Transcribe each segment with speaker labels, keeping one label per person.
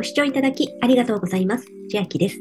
Speaker 1: ご視聴いただきありがとうございます。千秋です。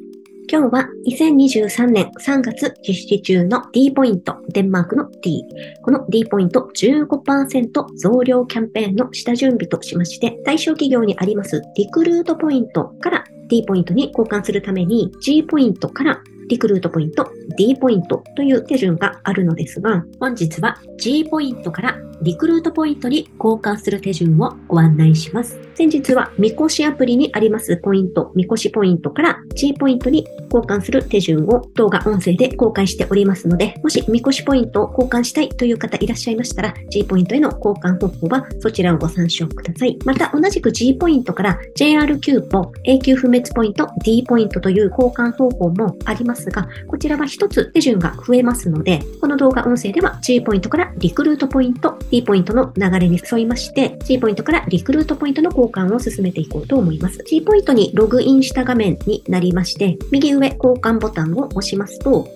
Speaker 1: 今日は2023年3月実施中の D ポイント、デンマークの D。この D ポイント15%増量キャンペーンの下準備としまして、対象企業にありますリクルートポイントから D ポイントに交換するために G ポイントからリクルートポイント、D ポイントという手順があるのですが、本日は G ポイントからリクルートポイントに交換する手順をご案内します。先日は、みこしアプリにありますポイント、みこしポイントから G ポイントに交換する手順を動画音声で公開しておりますので、もしみこしポイントを交換したいという方いらっしゃいましたら、G ポイントへの交換方法はそちらをご参照ください。また、同じく G ポイントから JR キューポ、永久不滅ポイント、D ポイントという交換方法もありますが、こちらは一つ手順が増えますので、この動画音声では G ポイントからリクルートポイント、D ポイントの流れに沿いまして、G ポイントからリクルートポイントの交換を進めていこうと思います。G ポイントにログインした画面になりまして、右上交換ボタンを押しますと、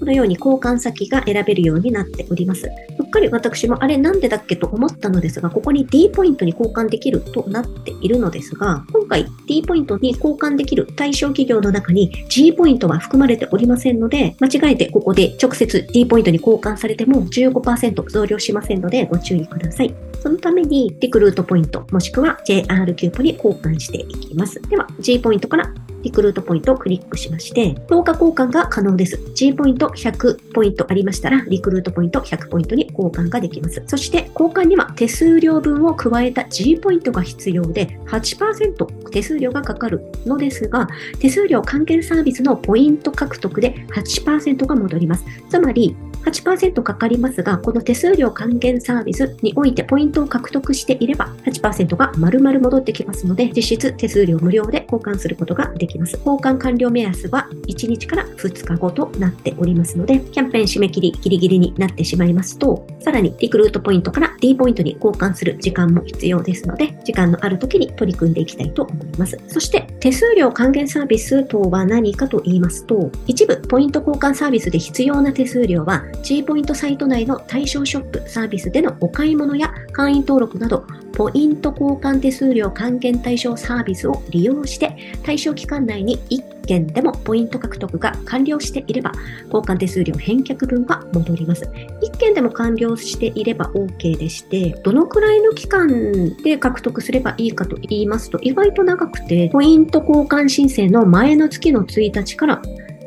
Speaker 1: このように交換先が選べるようになっております。うっかり私もあれなんでだっけと思ったのですが、ここに D ポイントに交換できるとなっているのですが、今回 D ポイントに交換できる対象企業の中に G ポイントは含まれておりませんので、間違えてここで直接 D ポイントに交換されても15%増量しませんのでご注意ください。そのためにリクルートポイントもしくは JR キューポに交換していきます。では G ポイントからリクルートポイントをクリックしまして、評価交換が可能です。G ポイント100ポイントありましたら、リクルートポイント100ポイントに交換ができます。そして、交換には手数料分を加えた G ポイントが必要で、8%手数料がかかるのですが、手数料還元サービスのポイント獲得で8%が戻ります。つまり、8%かかりますが、この手数料還元サービスにおいてポイントを獲得していれば、8%が丸々戻ってきますので、実質手数料無料で交換することができます。交換完了目安は1日から2日後となっておりますので、キャンペーン締め切りギリギリになってしまいますと、さらにリクルートポイントから D ポイントに交換する時間も必要ですので、時間のある時に取り組んでいきたいと思います。そして、手数料還元サービス等は何かと言いますと、一部ポイント交換サービスで必要な手数料は G ポイントサイト内の対象ショップサービスでのお買い物や会員登録など、ポイント交換手数料還元対象サービスを利用して、対象期間内に1件でもポイント獲得が完了していれば、交換手数料返却分は戻ります。1件でも完了していれば OK でして、どのくらいの期間で獲得すればいいかと言いますと、意外と長くて、ポイント交換申請の前の月の1日から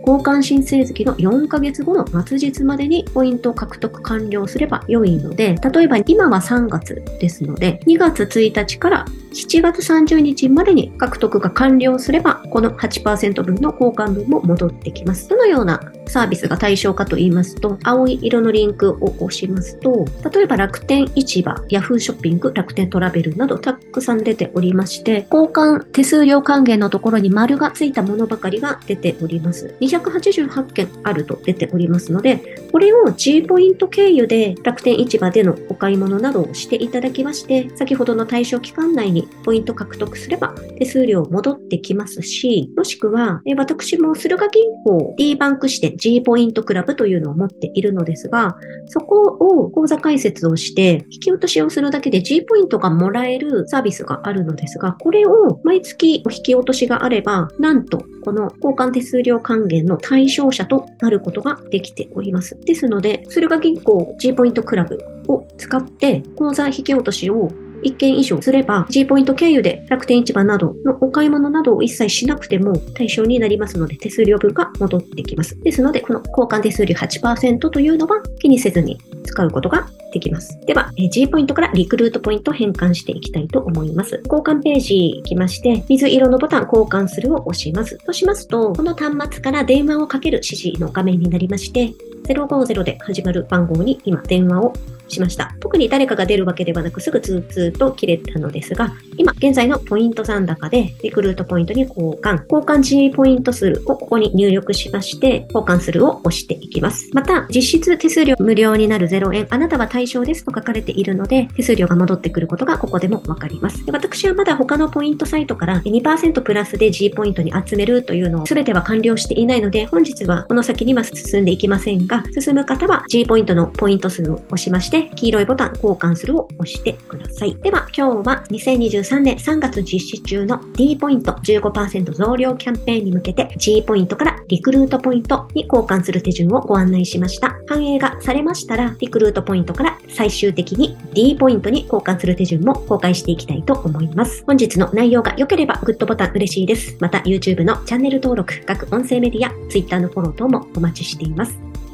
Speaker 1: 交換申請月の4ヶ月後の末日までにポイントを獲得完了すれば良いので、例えば今は3月ですので、2月1日から7月30日までに獲得が完了すれば、この8%分の交換分も戻ってきます。どのようなサービスが対象かと言いますと、青い色のリンクを押しますと、例えば楽天市場、Yahoo ショッピング、楽天トラベルなどたくさん出ておりまして、交換手数料還元のところに丸がついたものばかりが出ております。288件あると出ておりますので、これを G ポイント経由で楽天市場でのお買い物などをしていただきまして、先ほどの対象期間内にポイント獲得すれば手数料戻ってきますし、もしくは、私も駿河銀行 D バンク支店 G ポイントクラブというのを持っているのですが、そこを口座開設をして引き落としをするだけで G ポイントがもらえるサービスがあるのですが、これを毎月お引き落としがあれば、なんとこの交換手数料還元の対象者となることができております。ですので、駿河銀行 G ポイントクラブを使って口座引き落としを1件以上すれば、G ポイント経由で楽天市場などのお買い物などを一切しなくても対象になりますので、手数料分が戻ってきます。ですので、この交換手数料8%というのは気にせずに使うことができます。では、G ポイントからリクルートポイント変換していきたいと思います。交換ページ行きまして、水色のボタン交換するを押します。そうしますと、この端末から電話をかける指示の画面になりまして、050で始まる番号に今電話をしました。特に誰かが出るわけではなくすぐツーツーと切れたのですが、今現在のポイント残高でリクルートポイントに交換、交換 G ポイント数をここに入力しまして、交換するを押していきます。また、実質手数料無料になる0円、あなたは対象ですと書かれているので、手数料が戻ってくることがここでもわかります。私はまだ他のポイントサイトから2%プラスで G ポイントに集めるというのを全ては完了していないので、本日はこの先には進んでいきませんが、進む方は G ポイントのポイント数を押しまして、して黄色いボタン交換するを押してください。では今日は2023年3月実施中の D ポイント15%増量キャンペーンに向けて G ポイントからリクルートポイントに交換する手順をご案内しました。反映がされましたらリクルートポイントから最終的に D ポイントに交換する手順も公開していきたいと思います。本日の内容が良ければグッドボタン嬉しいです。また YouTube のチャンネル登録、各音声メディア、Twitter のフォロー等もお待ちしています。